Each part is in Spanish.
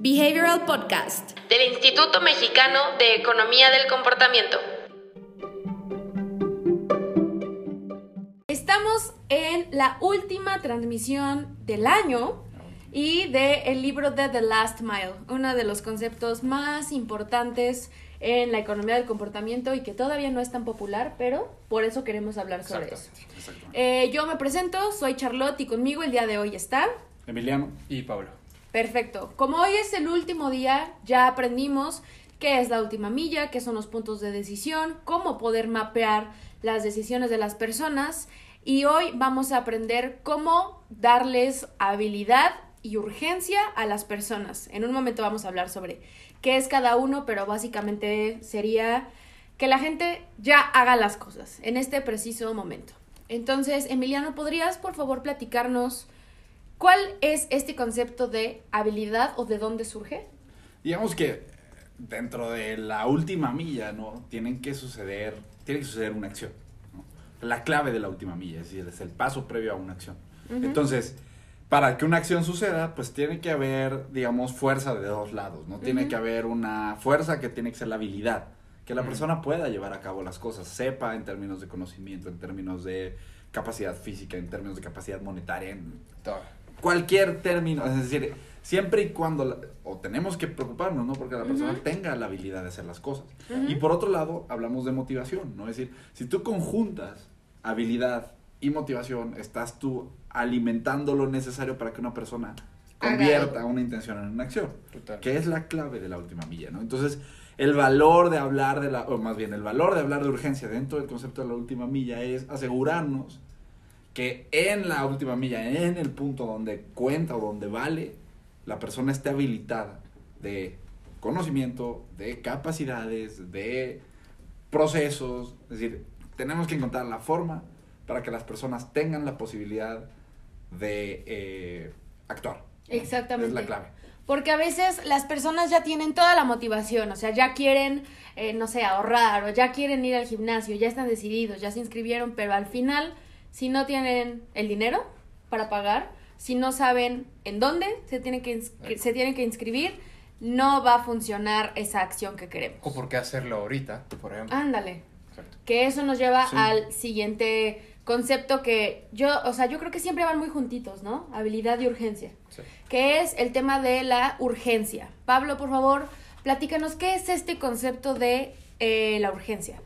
Behavioral Podcast del Instituto Mexicano de Economía del Comportamiento. Estamos en la última transmisión del año y del el libro de The Last Mile, uno de los conceptos más importantes en la economía del comportamiento y que todavía no es tan popular, pero por eso queremos hablar sobre eso. Eh, yo me presento, soy Charlotte y conmigo el día de hoy está Emiliano y Pablo. Perfecto. Como hoy es el último día, ya aprendimos qué es la última milla, qué son los puntos de decisión, cómo poder mapear las decisiones de las personas y hoy vamos a aprender cómo darles habilidad y urgencia a las personas. En un momento vamos a hablar sobre qué es cada uno, pero básicamente sería que la gente ya haga las cosas en este preciso momento. Entonces, Emiliano, ¿podrías por favor platicarnos cuál es este concepto de habilidad o de dónde surge? Digamos que dentro de la última milla, ¿no? Tienen que suceder, tiene que suceder una acción. La clave de la última milla, es decir, es el paso previo a una acción. Entonces, para que una acción suceda, pues tiene que haber, digamos, fuerza de dos lados, ¿no? Tiene que haber una fuerza que tiene que ser la habilidad, que la persona pueda llevar a cabo las cosas, sepa en términos de conocimiento, en términos de capacidad física, en términos de capacidad monetaria, en cualquier término, es decir, siempre y cuando, o tenemos que preocuparnos, ¿no? Porque la persona tenga la habilidad de hacer las cosas. Y por otro lado, hablamos de motivación, ¿no? Es decir, si tú conjuntas habilidad y motivación, estás tú alimentando lo necesario para que una persona convierta una intención en una acción, que es la clave de la última milla, ¿no? Entonces, el valor de hablar de la, o más bien, el valor de hablar de urgencia dentro del concepto de la última milla es asegurarnos que en la última milla, en el punto donde cuenta o donde vale, la persona esté habilitada de conocimiento, de capacidades, de procesos, es decir, tenemos que encontrar la forma para que las personas tengan la posibilidad de eh, actuar. Exactamente. Es la clave. Porque a veces las personas ya tienen toda la motivación, o sea, ya quieren, eh, no sé, ahorrar o ya quieren ir al gimnasio, ya están decididos, ya se inscribieron, pero al final, si no tienen el dinero para pagar, si no saben en dónde se tienen que, se tienen que inscribir, no va a funcionar esa acción que queremos. O por qué hacerlo ahorita, por ejemplo. Ándale. Que eso nos lleva al siguiente concepto que yo, o sea, yo creo que siempre van muy juntitos, ¿no? Habilidad y urgencia. Que es el tema de la urgencia. Pablo, por favor, platícanos, ¿qué es este concepto de eh, la urgencia?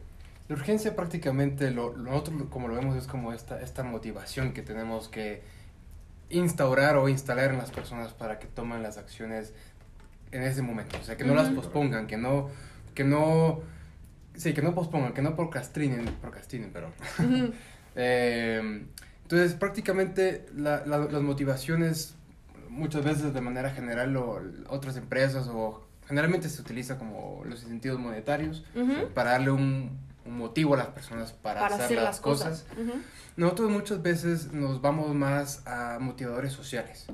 La urgencia prácticamente, lo, nosotros como lo vemos, es como esta, esta motivación que tenemos que instaurar o instalar en las personas para que tomen las acciones en ese momento. O sea, que no las pospongan, que no, que no, sí, que no pospongan, que no procrastinen, procrastinen, pero... Eh, entonces, prácticamente las motivaciones, muchas veces de manera general, otras empresas o generalmente se utiliza como los incentivos monetarios para darle un, motivo a las personas para, hacer, las, cosas. Nosotros muchas veces nos vamos más a motivadores sociales,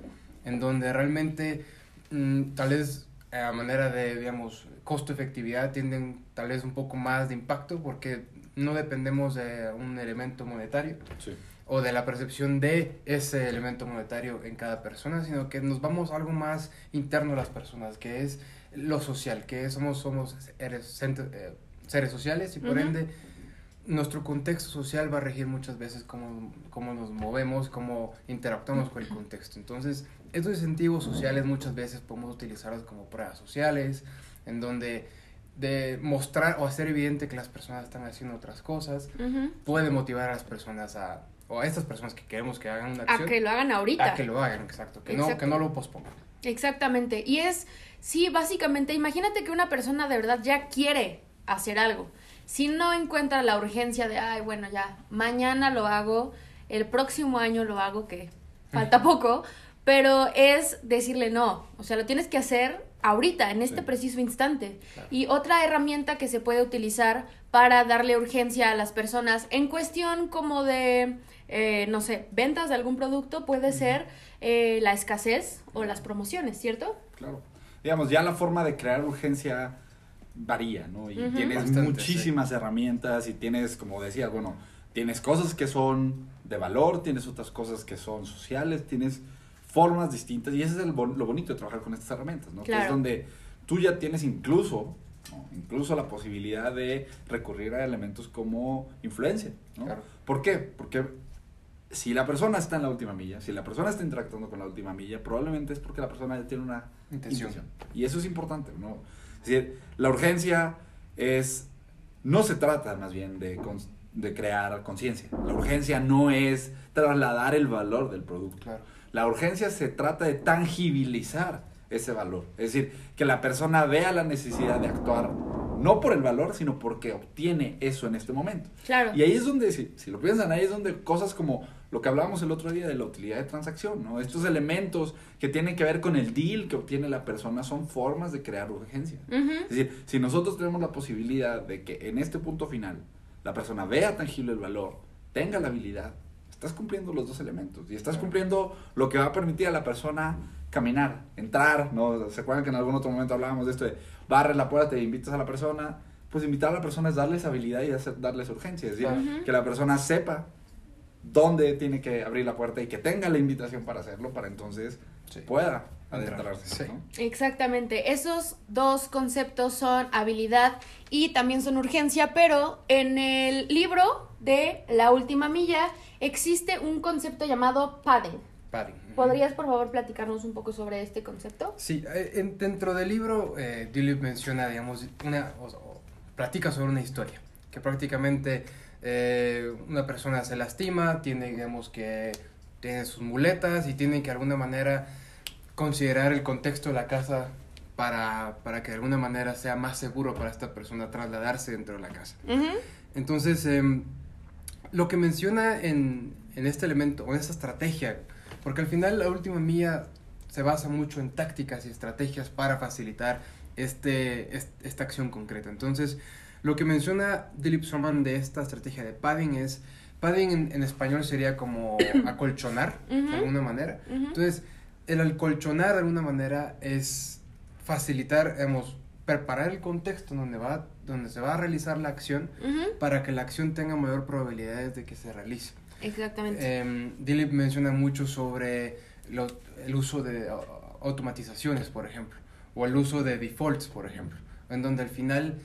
en donde realmente mm, tal vez a manera de, digamos, costo-efectividad tienden tal vez un poco más de impacto porque no dependemos de un elemento monetario o de la percepción de ese elemento monetario en cada persona, sino que nos vamos a algo más interno a las personas, que es lo social, que somos, somos seres, eh, seres sociales y por ende nuestro contexto social va a regir muchas veces cómo, cómo nos movemos, cómo interactuamos con el contexto. Entonces, estos incentivos sociales muchas veces podemos utilizarlos como pruebas sociales, en donde de mostrar o hacer evidente que las personas están haciendo otras cosas, puede motivar a las personas a, o a estas personas que queremos que hagan una acción. A que lo hagan ahorita. A que lo hagan, exacto, que, No, que no lo pospongan. Exactamente, y es, sí, básicamente, imagínate que una persona de verdad ya quiere hacer algo, si no encuentra la urgencia de, ay, bueno, ya, mañana lo hago, el próximo año lo hago, que falta poco, pero es decirle no, o sea, lo tienes que hacer ahorita, en este preciso instante. Y otra herramienta que se puede utilizar para darle urgencia a las personas en cuestión como de, eh, no sé, ventas de algún producto puede ser eh, la escasez o las promociones, ¿cierto? Claro. Digamos, ya la forma de crear urgencia varía, ¿no? Y tienes muchísimas herramientas y tienes, como decía, bueno, tienes cosas que son de valor, tienes otras cosas que son sociales, tienes formas distintas y ese es el lo bonito de trabajar con estas herramientas, ¿no? Que es donde tú ya tienes incluso, ¿no? incluso la posibilidad de recurrir a elementos como influencia, ¿no? Claro. ¿Por qué? Porque si la persona está en la última milla, si la persona está interactuando con la última milla, probablemente es porque la persona ya tiene una Intención. intención. Y eso es importante, ¿no? Decir, la urgencia es, no se trata más bien de, crear conciencia. La urgencia no es trasladar el valor del producto. Claro. La urgencia se trata de tangibilizar ese valor. Es decir, que la persona vea la necesidad de actuar no por el valor, sino porque obtiene eso en este momento. Claro. Y ahí es donde, si, si lo piensan, ahí es donde cosas como lo que hablábamos el otro día de la utilidad de transacción, ¿no? Estos elementos que tienen que ver con el deal que obtiene la persona son formas de crear urgencia. Es decir, si nosotros tenemos la posibilidad de que en este punto final la persona vea tangible el valor, tenga la habilidad, estás cumpliendo los dos elementos y estás cumpliendo lo que va a permitir a la persona caminar, entrar, ¿no? ¿Se acuerdan que en algún otro momento hablábamos de esto de barres la puerta y invitas a la persona? Pues invitar a la persona es darles habilidad y hacer, darles urgencia, es decir, que la persona sepa dónde tiene que abrir la puerta y que tenga la invitación para hacerlo, para entonces Sí. pueda Entrar, adentrarse. sí. ¿no? Exactamente, esos dos conceptos son habilidad y también son urgencia, pero en el libro de La Última Milla existe un concepto llamado padding. Padding. ¿Podrías por favor platicarnos un poco sobre este concepto? Sí, eh, en- dentro del libro, eh, Dilip menciona, digamos, una, o, o platica sobre una historia, que prácticamente eh, una persona se lastima, tiene, digamos, que tiene sus muletas y tiene que de alguna manera considerar el contexto de la casa para, para que de alguna manera sea más seguro para esta persona trasladarse dentro de la casa. Entonces, em, lo que menciona en, en este elemento, o en esta estrategia, porque al final la última mía se basa mucho en tácticas y estrategias para facilitar este, est- esta acción concreta. Entonces, lo que menciona Dilip Soman de esta estrategia de padding es, padding en, en español sería como acolchonar, Ujú. de alguna manera. Ujú. Entonces, el acolchonar de alguna manera es facilitar, digamos, preparar el contexto donde, va, donde se va a realizar la acción Ujú, para que la acción tenga mayor probabilidades de que se realice. Exactamente. Eh, Dilip menciona mucho sobre lo- el uso de automatizaciones, por ejemplo, o el uso de defaults, por ejemplo, en donde al final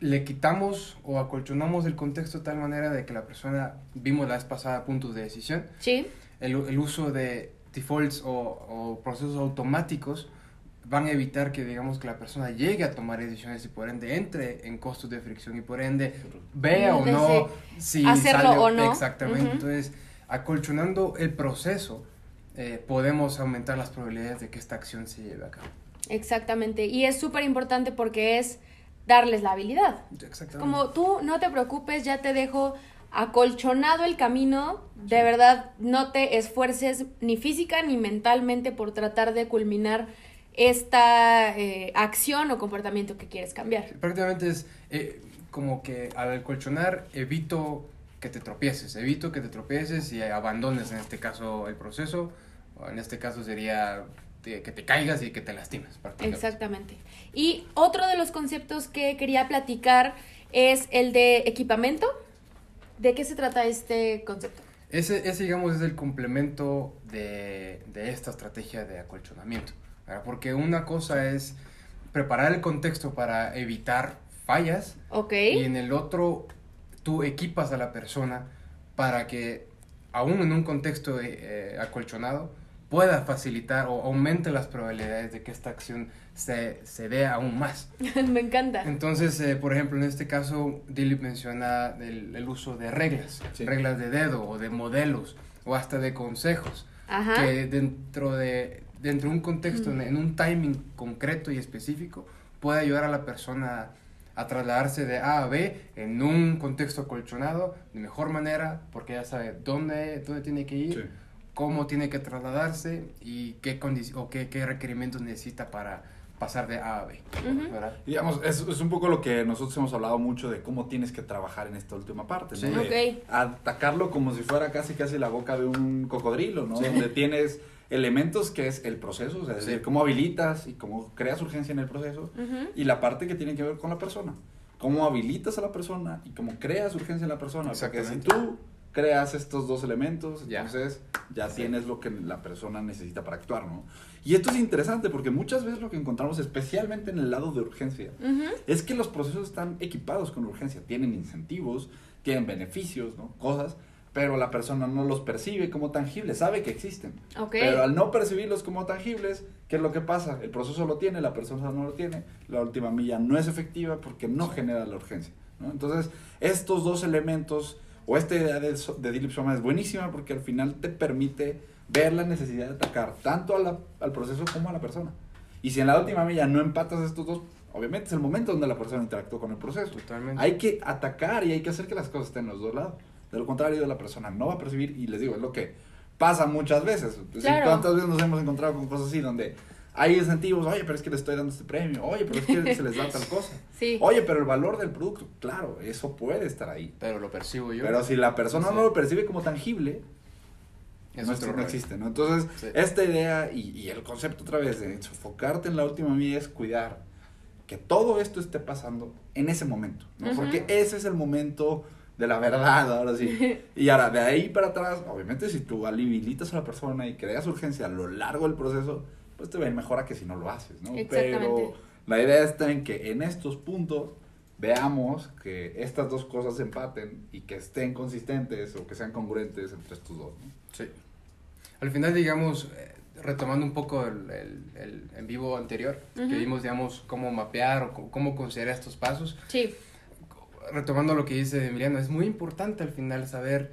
le quitamos o acolchonamos el contexto de tal manera de que la persona, vimos la vez pasada puntos de decisión, sí, el, el uso de defaults o, o procesos automáticos van a evitar que digamos que la persona llegue a tomar decisiones y por ende entre en costos de fricción y por ende vea o no si hacerlo sale- o no. exactamente. Entonces acolchonando el proceso eh, podemos aumentar las probabilidades de que esta acción se lleve a cabo. Exactamente. Y es súper importante porque es darles la habilidad. exactamente. Como tú no te preocupes, ya te dejo acolchonado el camino, de verdad no te esfuerces ni física ni mentalmente por tratar de culminar esta eh, acción o comportamiento que quieres cambiar. prácticamente es eh, como que al acolchonar evito que te tropieces, evito que te tropieces y abandones en este caso el proceso, o en este caso sería que te caigas y que te lastimes. Exactamente. Y otro de los conceptos que quería platicar es el de equipamiento. ¿De qué se trata este concepto? Ese, ese, digamos, es el complemento de, de esta estrategia de acolchonamiento. ¿Verdad? Porque una cosa es preparar el contexto para evitar fallas y en el otro tú equipas a la persona para que aún en un contexto eh, eh, acolchonado pueda facilitar o aumente las probabilidades de que esta acción se, se dé aún más. Me encanta. Entonces, eh, por ejemplo, en este caso, Dilip menciona el, el uso de reglas, Sí. reglas de dedo o de modelos o hasta de consejos, Ajá. que dentro de, dentro de un contexto, en, en un timing concreto y específico, puede ayudar a la persona a trasladarse de A a B en un contexto acolchonado de mejor manera, porque ya sabe dónde, dónde tiene que ir, Sí. cómo tiene que trasladarse y qué, o qué, qué requerimientos necesita para pasar de A a B. Ujú. ¿verdad? Digamos, es, es un poco lo que nosotros hemos hablado mucho de cómo tienes que trabajar en esta última parte, ¿no? Sí. De Ok. atacarlo como si fuera casi casi la boca de un cocodrilo, ¿no? Sí. Donde tienes elementos que es el proceso, o sea, es Sí. decir, cómo habilitas y cómo creas urgencia en el proceso, Ujú. y la parte que tiene que ver con la persona. Cómo habilitas a la persona y cómo creas urgencia en la persona. Porque si Exactamente. tú creas estos dos elementos, Ya. entonces ya Sí. tienes lo que la persona necesita para actuar, ¿no? Y esto es interesante porque muchas veces lo que encontramos, especialmente en el lado de urgencia, Ujú. es que los procesos están equipados con urgencia, tienen incentivos, tienen beneficios, ¿no? Cosas, pero la persona no los percibe como tangibles, sabe que existen. Ok. Pero al no percibirlos como tangibles, ¿qué es lo que pasa? El proceso lo tiene, la persona no lo tiene, la última milla no es efectiva porque no genera la urgencia. ¿no? Entonces, estos dos elementos, o esta idea de, so- de Dilip Soma es buenísima porque al final te permite ver la necesidad de atacar tanto a la- al proceso como a la persona. Y si en la última milla no empatas estos dos, obviamente es el momento donde la persona interactúa con el proceso. Totalmente. Hay que atacar y hay que hacer que las cosas estén en los dos lados. De lo contrario, la persona no va a percibir, y les digo, es lo que pasa muchas veces. Claro. ¿Cuántas veces nos hemos encontrado con cosas así donde hay incentivos? Oye, pero es que le estoy dando este premio. Oye, pero es que se les da tal cosa. Sí. Oye, pero el valor del producto, claro, eso puede estar ahí. Pero lo percibo yo. Pero si la persona Sí. no lo percibe como tangible, Es no, no existe, ¿no? Entonces, Sí. esta idea y, y el concepto otra vez de enfocarte en la última milla es cuidar que todo esto esté pasando en ese momento, ¿no? Ujú. Porque ese es el momento de la verdad, ahora sí. Y ahora, de ahí para atrás, obviamente si tú habilitas a la persona y creas urgencia a lo largo del proceso, pues te va a ir mejor a que si no lo haces, ¿no? Pero la idea está en que en estos puntos veamos que estas dos cosas empaten y que estén consistentes o que sean congruentes entre estos dos, ¿no? Sí. Al final, digamos, eh, retomando un poco el, el- el en vivo anterior, Ujú. que vimos, digamos, cómo mapear o cómo- cómo considerar estos pasos, Sí. Retomando lo que dice Emiliano, es muy importante al final saber,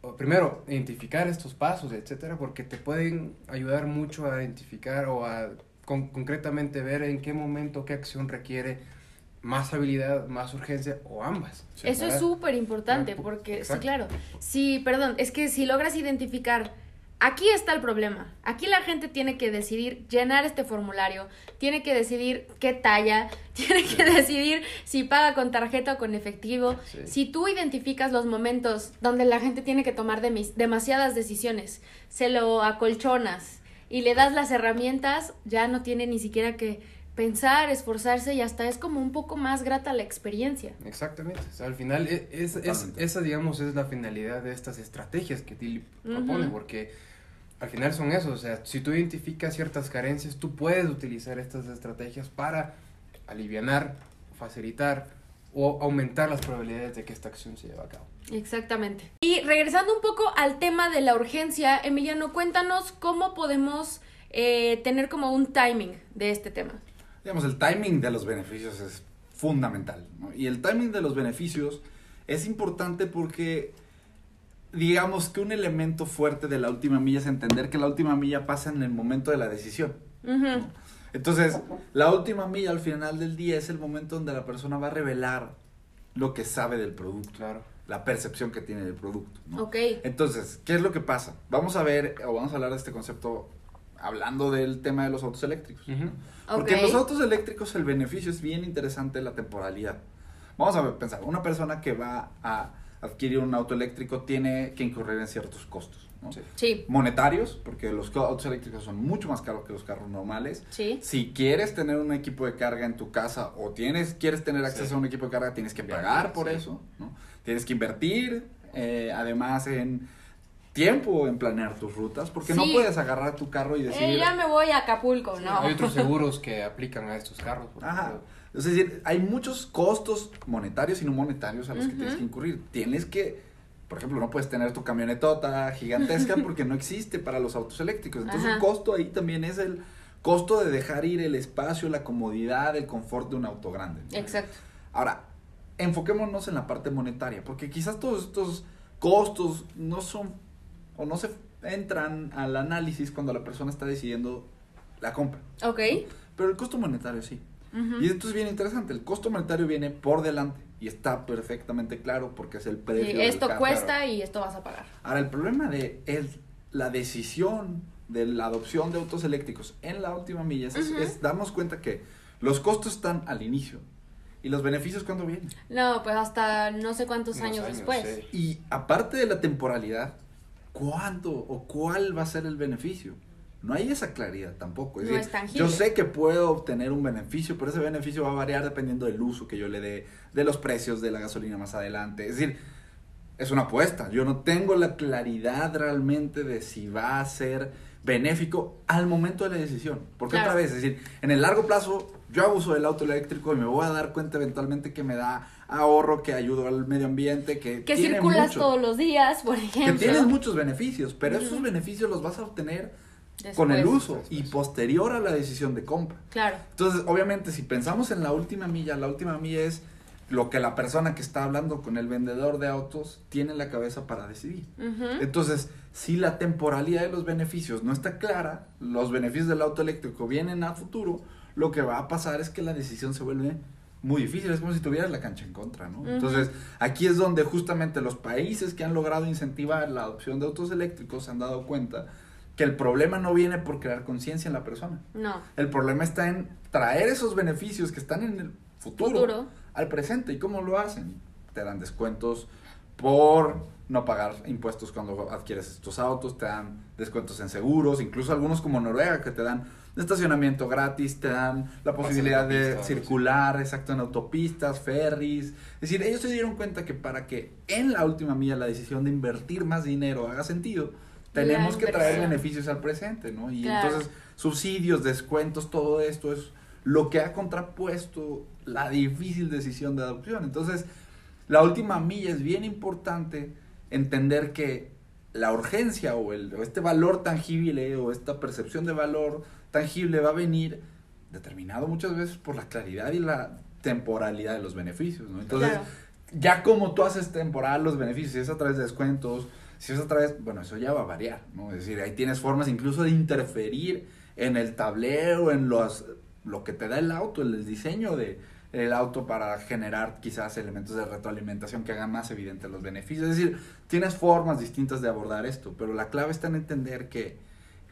o primero, identificar estos pasos, etcétera, porque te pueden ayudar mucho a identificar o a con- concretamente ver en qué momento, qué acción requiere más habilidad, más urgencia o ambas. Eso es súper importante porque, sí, claro. Sí, perdón, es que si logras identificar, aquí está el problema. Aquí la gente tiene que decidir llenar este formulario, tiene que decidir qué talla, tiene que decidir si paga con tarjeta o con efectivo. Sí. Si tú identificas los momentos donde la gente tiene que tomar demasiadas decisiones, se lo acolchonas y le das las herramientas, ya no tiene ni siquiera que pensar, esforzarse y hasta es como un poco más grata la experiencia. Exactamente. O sea, al final, e- es, esa, digamos, es la finalidad de estas estrategias que Tilly propone, porque al final son eso. O sea, si tú identificas ciertas carencias, tú puedes utilizar estas estrategias para alivianar, facilitar o aumentar las probabilidades de que esta acción se lleve a cabo. Exactamente. Y regresando un poco al tema de la urgencia, Emiliano, cuéntanos cómo podemos eh, tener como un timing de este tema. Digamos, el timing de los beneficios es fundamental. ¿no? Y el timing de los beneficios es importante porque, digamos que un elemento fuerte de la última milla es entender que la última milla pasa en el momento de la decisión. Ujú. Entonces, la última milla al final del día es el momento donde la persona va a revelar lo que sabe del producto, Claro. la percepción que tiene del producto. ¿no? Ok. Entonces, ¿qué es lo que pasa? Vamos a ver, o vamos a hablar de este concepto hablando del tema de los autos eléctricos. Porque en los autos eléctricos el beneficio es bien interesante la temporalidad. Vamos a pensar, una persona que va a adquirir un auto eléctrico tiene que incurrir en ciertos costos. ¿no? Sí. Sí, Monetarios, porque los autos eléctricos son mucho más caros que los carros normales. sí. Si quieres tener un equipo de carga en tu casa o tienes, quieres tener acceso Sí. a un equipo de carga, tienes que pagar por sí. eso. ¿no? Tienes que invertir, eh, además, en tiempo en planear tus rutas, porque no puedes agarrar tu carro y decir... Eh, ya me voy a Acapulco, ¿no? Hay otros seguros que aplican a estos carros. por Ajá. ejemplo. Es decir, hay muchos costos monetarios y no monetarios a los que tienes que incurrir. Tienes que, por ejemplo, no puedes tener tu camionetota gigantesca porque no existe para los autos eléctricos. Entonces, Ajá. un costo ahí también es el costo de dejar ir el espacio, la comodidad, el confort de un auto grande. ¿no? Exacto. Ahora, enfoquémonos en la parte monetaria, porque quizás todos estos costos no son o no se entran al análisis cuando la persona está decidiendo la compra. Ok. Pero el costo monetario sí. Y esto es bien interesante. El costo monetario viene por delante y está perfectamente claro porque es el precio. Sí, del esto cuesta y esto vas a pagar. Ahora, el problema de es la decisión de la adopción de autos eléctricos en la última milla es, Ujú. es darnos cuenta que los costos están al inicio y los beneficios cuando vienen. No, pues hasta no sé cuántos años, años, después. sí. Y aparte de la temporalidad, ¿cuánto o cuál va a ser el beneficio? No hay esa claridad tampoco. Es No decir, es tangible. Yo sé que puedo obtener un beneficio, pero ese beneficio va a variar dependiendo del uso que yo le dé, de los precios de la gasolina más adelante. Es decir, es una apuesta. Yo no tengo la claridad realmente de si va a ser benéfico al momento de la decisión. Porque Claro. otra vez, es decir, en el largo plazo yo abuso del auto eléctrico y me voy a dar cuenta eventualmente que me da ahorro, que ayudo al medio ambiente, que, Que tiene circulas mucho- todos los días, por que ejemplo. tienes muchos beneficios, pero esos beneficios los vas a obtener Después. con el uso y Después. posterior a la decisión de compra. Claro. Entonces, obviamente, si pensamos en la última milla, la última milla es lo que la persona que está hablando con el vendedor de autos tiene en la cabeza para decidir. Ujú. Entonces, si la temporalidad de los beneficios no está clara, los beneficios del auto eléctrico vienen a futuro, lo que va a pasar es que la decisión se vuelve muy difícil, es como si tuvieras la cancha en contra, ¿no? Ujú. Entonces, aquí es donde justamente los países que han logrado incentivar la adopción de autos eléctricos se han dado cuenta que el problema no viene por crear conciencia en la persona. No. El problema está en traer esos beneficios que están en el futuro, Futuro. al presente. ¿Y cómo lo hacen? Te dan descuentos por no pagar impuestos cuando adquieres estos autos, te dan descuentos en seguros, incluso algunos como Noruega que te dan estacionamiento gratis, te dan la posibilidad de circular, exacto, en autopistas, ferries. Es decir, ellos se dieron cuenta que para que en la última milla la decisión de invertir más dinero haga sentido, tenemos que traer beneficios al presente, ¿no? Y Claro. entonces subsidios, descuentos, todo esto es lo que ha contrapuesto la difícil decisión de adopción. Entonces, la última milla es bien importante entender que la urgencia o, el, o este valor tangible o esta percepción de valor tangible va a venir determinado muchas veces por la claridad y la temporalidad de los beneficios, ¿no? Entonces, Claro. ya como tú haces temporal los beneficios, si es a través de descuentos, si es a través, bueno, eso ya va a variar, ¿no? Es decir, ahí tienes formas incluso de interferir en el tablero, en los, lo que te da el auto, el diseño de el auto para generar quizás elementos de retroalimentación que hagan más evidentes los beneficios. Es decir, tienes formas distintas de abordar esto, pero la clave está en entender que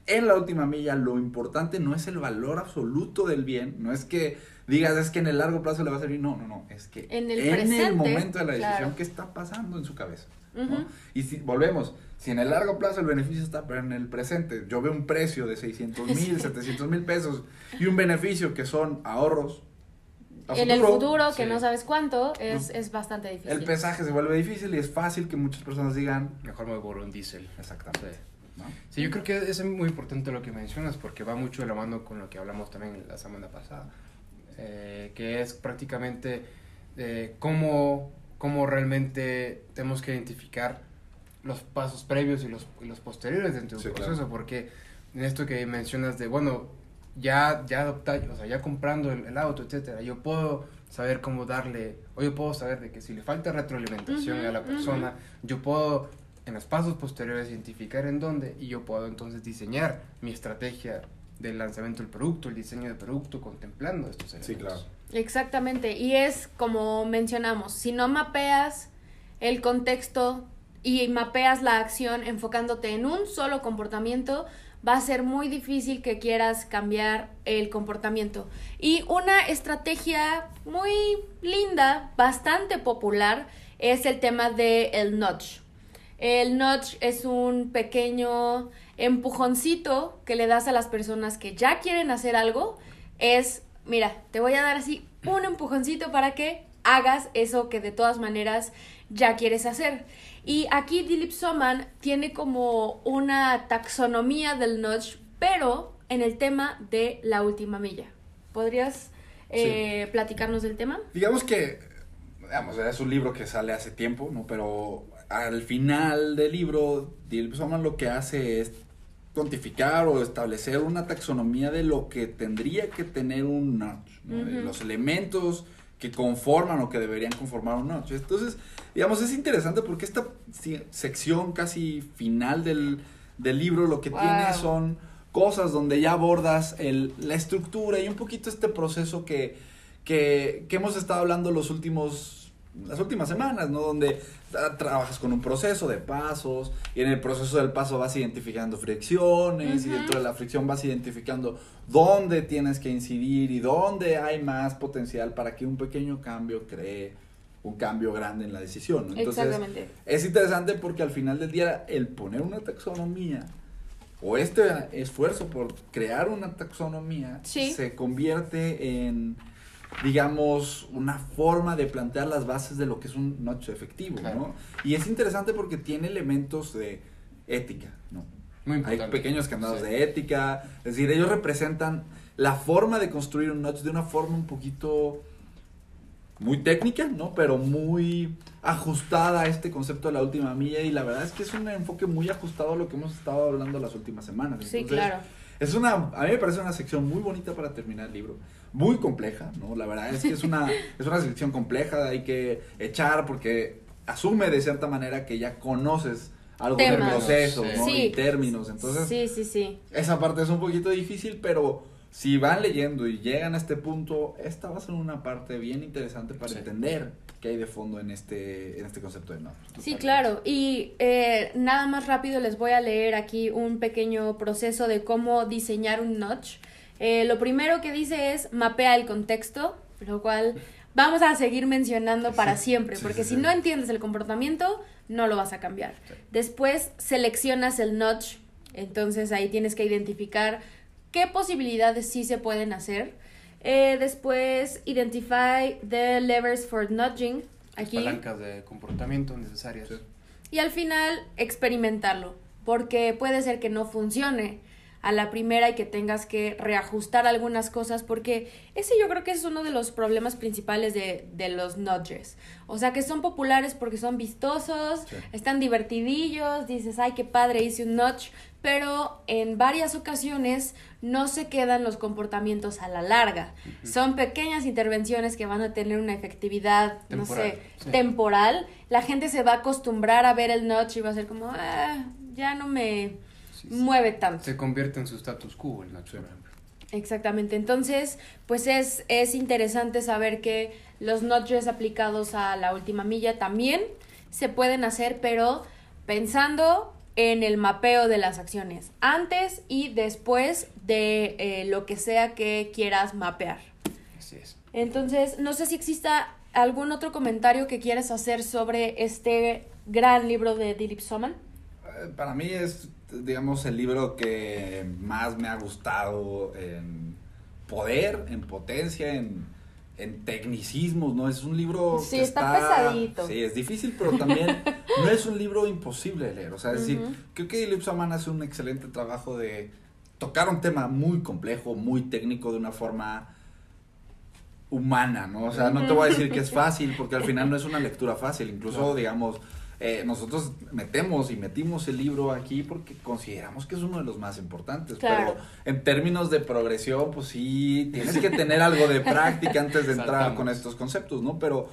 en la última milla lo importante no es el valor absoluto del bien, no es que digas es que en el largo plazo le va a servir, no, no, no, es que En el presente, momento de la decisión claro. que está pasando en su cabeza. ¿no? Ujú. Y si volvemos, si en el largo plazo el beneficio está, pero en el presente yo veo un precio de 600 mil, Sí. 700 mil pesos y un beneficio que son ahorros. En el futuro, que sí. no sabes cuánto, es, es bastante difícil. El pesaje se vuelve difícil y es fácil que muchas personas digan, Mejor me voy por un diésel. exactamente. Sí. ¿no? Sí, yo creo que es muy importante lo que mencionas porque va mucho de la mano con lo que hablamos también la semana pasada, eh, que es prácticamente eh, cómo, cómo realmente tenemos que identificar los pasos previos y los, y los posteriores dentro del Sí, proceso, claro. porque en esto que mencionas de, bueno, ya, ya adoptar, o sea, ya comprando el, el auto, etcétera, yo puedo saber cómo darle, o yo puedo saber de que si le falta retroalimentación Ujú, a la persona, yo puedo en los pasos posteriores identificar en dónde y yo puedo entonces diseñar mi estrategia del lanzamiento del producto, el diseño del producto contemplando estos elementos. Sí, claro. Exactamente, y es como mencionamos, si no mapeas el contexto y mapeas la acción enfocándote en un solo comportamiento, va a ser muy difícil que quieras cambiar el comportamiento. Y una estrategia muy linda, bastante popular, es el tema del el nudge. El nudge es un pequeño empujoncito que le das a las personas que ya quieren hacer algo. Es, mira, te voy a dar así un empujoncito para que hagas eso que de todas maneras ya quieres hacer. Y aquí Dilip Soman tiene como una taxonomía del nudge, pero en el tema de la última milla. ¿Podrías eh, platicarnos del tema? Digamos que, digamos, es un libro que sale hace tiempo, ¿no? Pero al final del libro, Soman lo que hace es cuantificar o establecer una taxonomía de lo que tendría que tener un notch, los elementos que conforman o que deberían conformar un notch. Entonces, digamos, es interesante porque esta sección casi final del, del libro lo que Wow. tiene son cosas donde ya abordas el, la estructura y un poquito este proceso que, que, que hemos estado hablando los últimos las últimas semanas, ¿no? Donde ah, trabajas con un proceso de pasos y en el proceso del paso vas identificando fricciones y dentro de la fricción vas identificando dónde tienes que incidir y dónde hay más potencial para que un pequeño cambio cree un cambio grande en la decisión. ¿no? Entonces, Exactamente. es interesante porque al final del día el poner una taxonomía o este esfuerzo por crear una taxonomía Sí. se convierte en digamos, una forma de plantear las bases de lo que es un notch efectivo, Claro. ¿no? Y es interesante porque tiene elementos de ética, ¿no? Muy Hay importante. pequeños candados Sí. de ética, es decir, ellos representan la forma de construir un notch de una forma un poquito muy técnica, ¿no? Pero muy ajustada a este concepto de la última milla y la verdad es que es un enfoque muy ajustado a lo que hemos estado hablando las últimas semanas. Sí, Entonces, claro. Es una, a mí me parece una sección muy bonita para terminar el libro, muy compleja, ¿no? La verdad es que es una, es una sección compleja, hay que echar porque asume de cierta manera que ya conoces algo del proceso, ¿no? Sí. Y términos, entonces sí, sí, sí. esa parte es un poquito difícil, pero si van leyendo y llegan a este punto, esta va a ser una parte bien interesante para Sí. entender qué hay de fondo en este, en este concepto de notch. Sí, claro. Y eh, nada más rápido les voy a leer aquí un pequeño proceso de cómo diseñar un notch. Eh, lo primero que dice es mapea el contexto, lo cual vamos a seguir mencionando para Sí, siempre, sí, porque sí, si sí. no entiendes el comportamiento, no lo vas a cambiar. Después seleccionas el notch, entonces ahí tienes que identificar qué posibilidades sí se pueden hacer. Eh, después, identify the levers for nudging. Las Aquí. palancas de comportamiento necesarias. Sí. Y al final experimentarlo, porque puede ser que no funcione a la primera y que tengas que reajustar algunas cosas, porque ese yo creo que es uno de los problemas principales de, de los nudges. O sea, que son populares porque son vistosos, Sí. están divertidillos, dices, ay, qué padre, hice un nudge, pero en varias ocasiones no se quedan los comportamientos a la larga. Son pequeñas intervenciones que van a tener una efectividad, no Temporal, sé, sí. temporal. La gente se va a acostumbrar a ver el notch y va a ser como, ah, ya no me Sí, mueve tanto. Se convierte en su status quo el por ejemplo. Exactamente. Entonces, pues es, es interesante saber que los notches aplicados a la última milla también se pueden hacer, pero pensando en el mapeo de las acciones, antes y después de eh, lo que sea que quieras mapear. Así es. Entonces, no sé si exista algún otro comentario que quieras hacer sobre este gran libro de Dilip Soman. Para mí es, digamos, el libro que más me ha gustado en poder, en potencia, en, en tecnicismos, ¿no? Es un libro Sí, que está pesadito. Sí, es difícil, pero también no es un libro imposible de leer. O sea, es decir, creo que Dilip Soman hace un excelente trabajo de tocar un tema muy complejo, muy técnico, de una forma humana, ¿no? O sea, no te voy a decir que es fácil, porque al final no es una lectura fácil. Incluso, digamos, eh, nosotros metemos y metimos el libro aquí porque consideramos que es uno de los más importantes. Claro. Pero en términos de progresión, pues sí, tienes que tener algo de práctica antes de entrar Saltamos. con estos conceptos, ¿no? Pero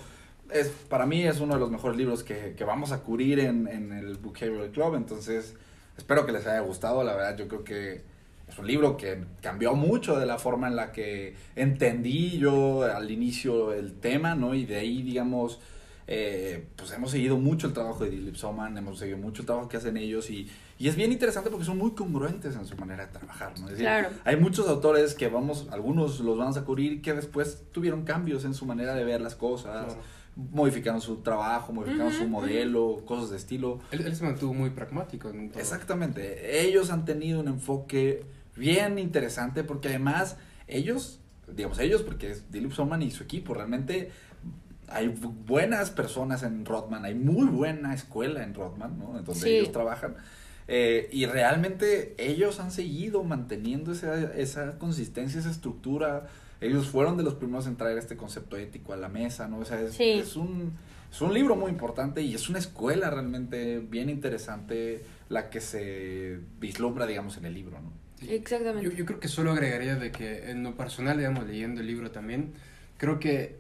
es, para mí es uno de los mejores libros que, que vamos a cubrir en, en el Bookhaver Club. Entonces, espero que les haya gustado. La verdad, yo creo que es un libro que cambió mucho de la forma en la que entendí yo al inicio el tema, ¿no? Y de ahí, digamos, eh, pues hemos seguido mucho el trabajo de Dilip Soman, hemos seguido mucho el trabajo que hacen ellos y, y es bien interesante porque son muy congruentes en su manera de trabajar, ¿no? Es decir, Claro. hay muchos autores que vamos, algunos los vamos a cubrir que después tuvieron cambios en su manera de ver las cosas, Claro. modificaron su trabajo, modificaron su modelo, cosas de estilo. Él, él se mantuvo muy pragmático. En todo. Exactamente. Ellos han tenido un enfoque bien interesante porque además ellos, digamos ellos, porque es Dilip Soman y su equipo, realmente hay bu- buenas personas en Rodman, hay muy buena escuela en Rodman, ¿no? En donde Sí. ellos trabajan. Eh, y realmente ellos han seguido manteniendo esa, esa consistencia, esa estructura. Ellos fueron de los primeros en traer este concepto ético a la mesa, ¿no? O sea, es, Sí. es un, es un libro muy importante y es una escuela realmente bien interesante la que se vislumbra, digamos, en el libro, ¿no? Exactamente. Yo, yo creo que solo agregaría de que en lo personal, digamos, leyendo el libro también, creo que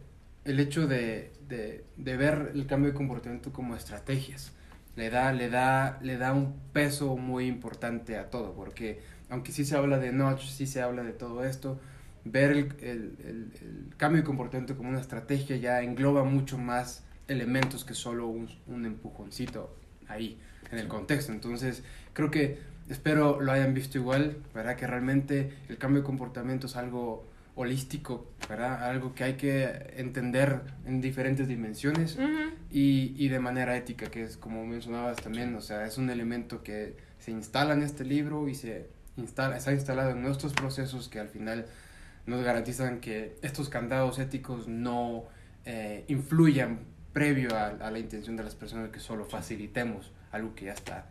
el hecho de, de, de ver el cambio de comportamiento como estrategias le da, le, da, le da un peso muy importante a todo, porque aunque sí se habla de notch, sí se habla de todo esto, ver el, el, el- el cambio de comportamiento como una estrategia ya engloba mucho más elementos que solo un, un empujoncito ahí en el contexto. Entonces, creo que espero lo hayan visto igual, ¿verdad? Que realmente el cambio de comportamiento es algo holístico, ¿verdad? Algo que hay que entender en diferentes dimensiones y, y de manera ética, que es como mencionabas también, o sea, es un elemento que se instala en este libro y se instala, está instalado en nuestros procesos que al final nos garantizan que estos candados éticos no eh, influyan previo a, a la intención de las personas que solo facilitemos algo que ya está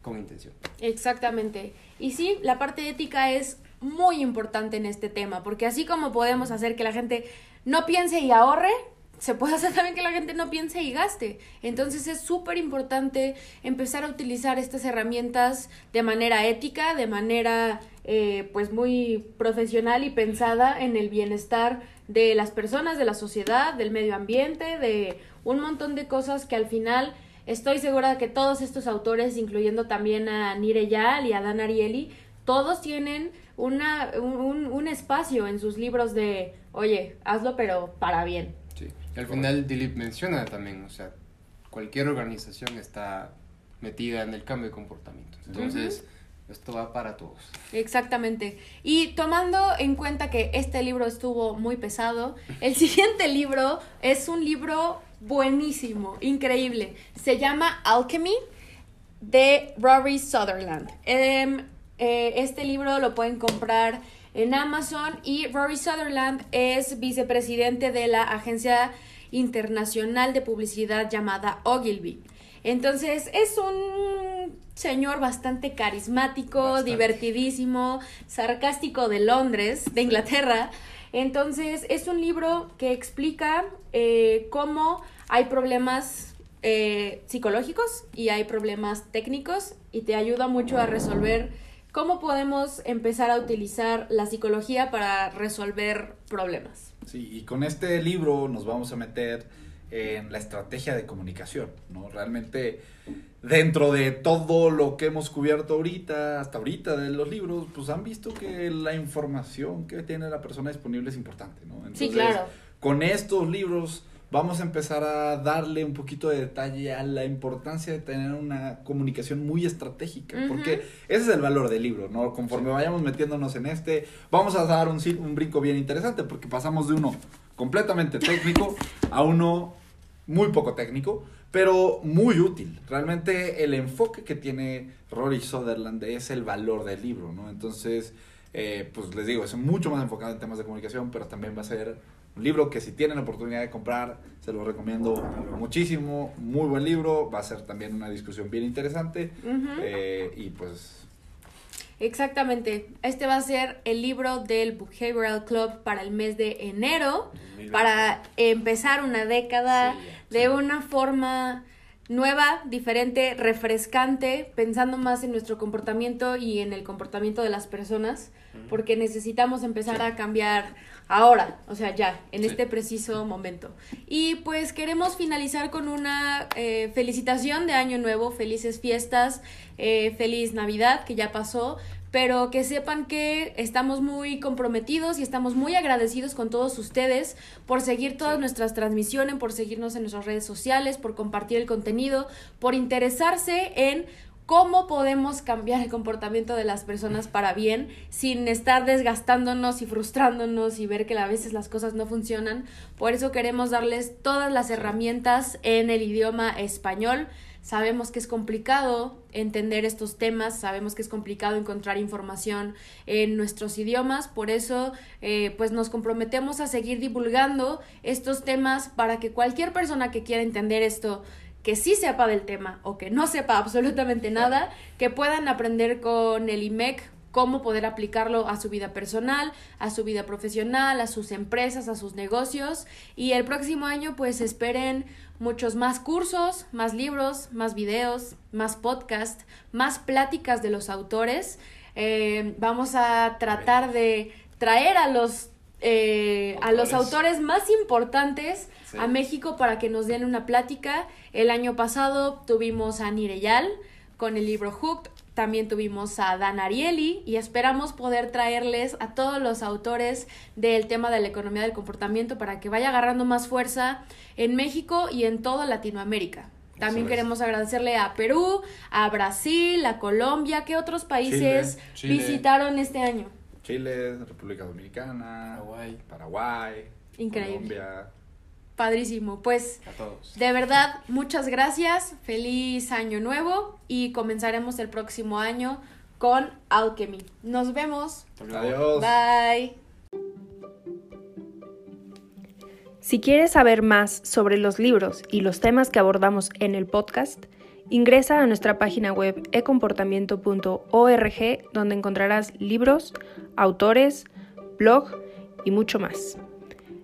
con intención. Exactamente. Y sí, la parte ética es muy importante en este tema, porque así como podemos hacer que la gente no piense y ahorre, se puede hacer también que la gente no piense y gaste. Entonces es súper importante empezar a utilizar estas herramientas de manera ética, de manera eh, pues muy profesional y pensada en el bienestar de las personas, de la sociedad, del medio ambiente, de un montón de cosas que al final estoy segura de que todos estos autores, incluyendo también a Nire Yal y a Dan Ariely, todos tienen una, un, un espacio en sus libros de, oye, hazlo pero para bien. Sí. Y al final Dilip menciona también, o sea, cualquier organización está metida en el cambio de comportamiento. Entonces, esto va para todos. Exactamente. Y tomando en cuenta que este libro estuvo muy pesado, el siguiente libro es un libro buenísimo, increíble. Se llama Alchemy de Rory Sutherland. Em, eh, este libro lo pueden comprar en Amazon y Rory Sutherland es vicepresidente de la agencia internacional de publicidad llamada Ogilvy. Entonces es un señor bastante carismático, Bastante. divertidísimo, sarcástico de Londres, de Inglaterra. Entonces es un libro que explica eh, cómo hay problemas eh, psicológicos y hay problemas técnicos y te ayuda mucho a resolver cómo podemos empezar a utilizar la psicología para resolver problemas. Sí, y con este libro nos vamos a meter en la estrategia de comunicación, ¿no? Realmente dentro de todo lo que hemos cubierto ahorita, hasta ahorita de los libros, pues han visto que la información que tiene la persona disponible es importante, ¿no? Sí, claro. Con estos libros vamos a empezar a darle un poquito de detalle a la importancia de tener una comunicación muy estratégica, porque ese es el valor del libro, ¿no? Conforme vayamos metiéndonos en este, vamos a dar un, un brinco bien interesante, porque pasamos de uno completamente técnico a uno muy poco técnico, pero muy útil. Realmente el enfoque que tiene Rory Sutherland es el valor del libro, ¿no? Entonces, eh, pues les digo, es mucho más enfocado en temas de comunicación, pero también va a ser un libro que si tienen la oportunidad de comprar, se lo recomiendo muchísimo. Muy buen libro, va a ser también una discusión bien interesante. Eh, y pues, Exactamente. Este va a ser el libro del Behavioral Club para el mes de enero, para empezar una década Sí, de sí. una forma nueva, diferente, refrescante, pensando más en nuestro comportamiento y en el comportamiento de las personas, porque necesitamos empezar Sí. a cambiar ahora, o sea, ya, en Sí. este preciso momento. Y pues queremos finalizar con una eh, felicitación de Año Nuevo, felices fiestas, eh, feliz Navidad, que ya pasó, pero que sepan que estamos muy comprometidos y estamos muy agradecidos con todos ustedes por seguir todas Sí. nuestras transmisiones, por seguirnos en nuestras redes sociales, por compartir el contenido, por interesarse en cómo podemos cambiar el comportamiento de las personas para bien sin estar desgastándonos y frustrándonos y ver que a veces las cosas no funcionan. Por eso queremos darles todas las herramientas en el idioma español. Sabemos que es complicado entender estos temas, sabemos que es complicado encontrar información en nuestros idiomas, por eso eh, pues nos comprometemos a seguir divulgando estos temas para que cualquier persona que quiera entender esto que sí sepa del tema o que no sepa absolutamente nada, que puedan aprender con el IMEC cómo poder aplicarlo a su vida personal, a su vida profesional, a sus empresas, a sus negocios. Y el próximo año pues esperen muchos más cursos, más libros, más videos, más podcast, más pláticas de los autores. Eh, vamos a tratar de traer a los, eh, a los Autores. más importantes Sí. a México para que nos den una plática. El año pasado tuvimos a Nireyal con el libro Hooked, también tuvimos a Dan Ariely y esperamos poder traerles a todos los autores del tema de la economía del comportamiento para que vaya agarrando más fuerza en México y en toda Latinoamérica. También queremos agradecerle a Perú, a Brasil, a Colombia, ¿qué otros países Chile. visitaron este año? Chile, República Dominicana, Paraguay. Paraguay, Increíble. Colombia. Padrísimo. Pues A todos. De verdad, muchas gracias, feliz año nuevo y comenzaremos el próximo año con Alchemy. Nos vemos. Adiós. Bye. Si quieres saber más sobre los libros y los temas que abordamos en el podcast, ingresa a nuestra página web ecomportamiento.org donde encontrarás libros, autores, blog y mucho más.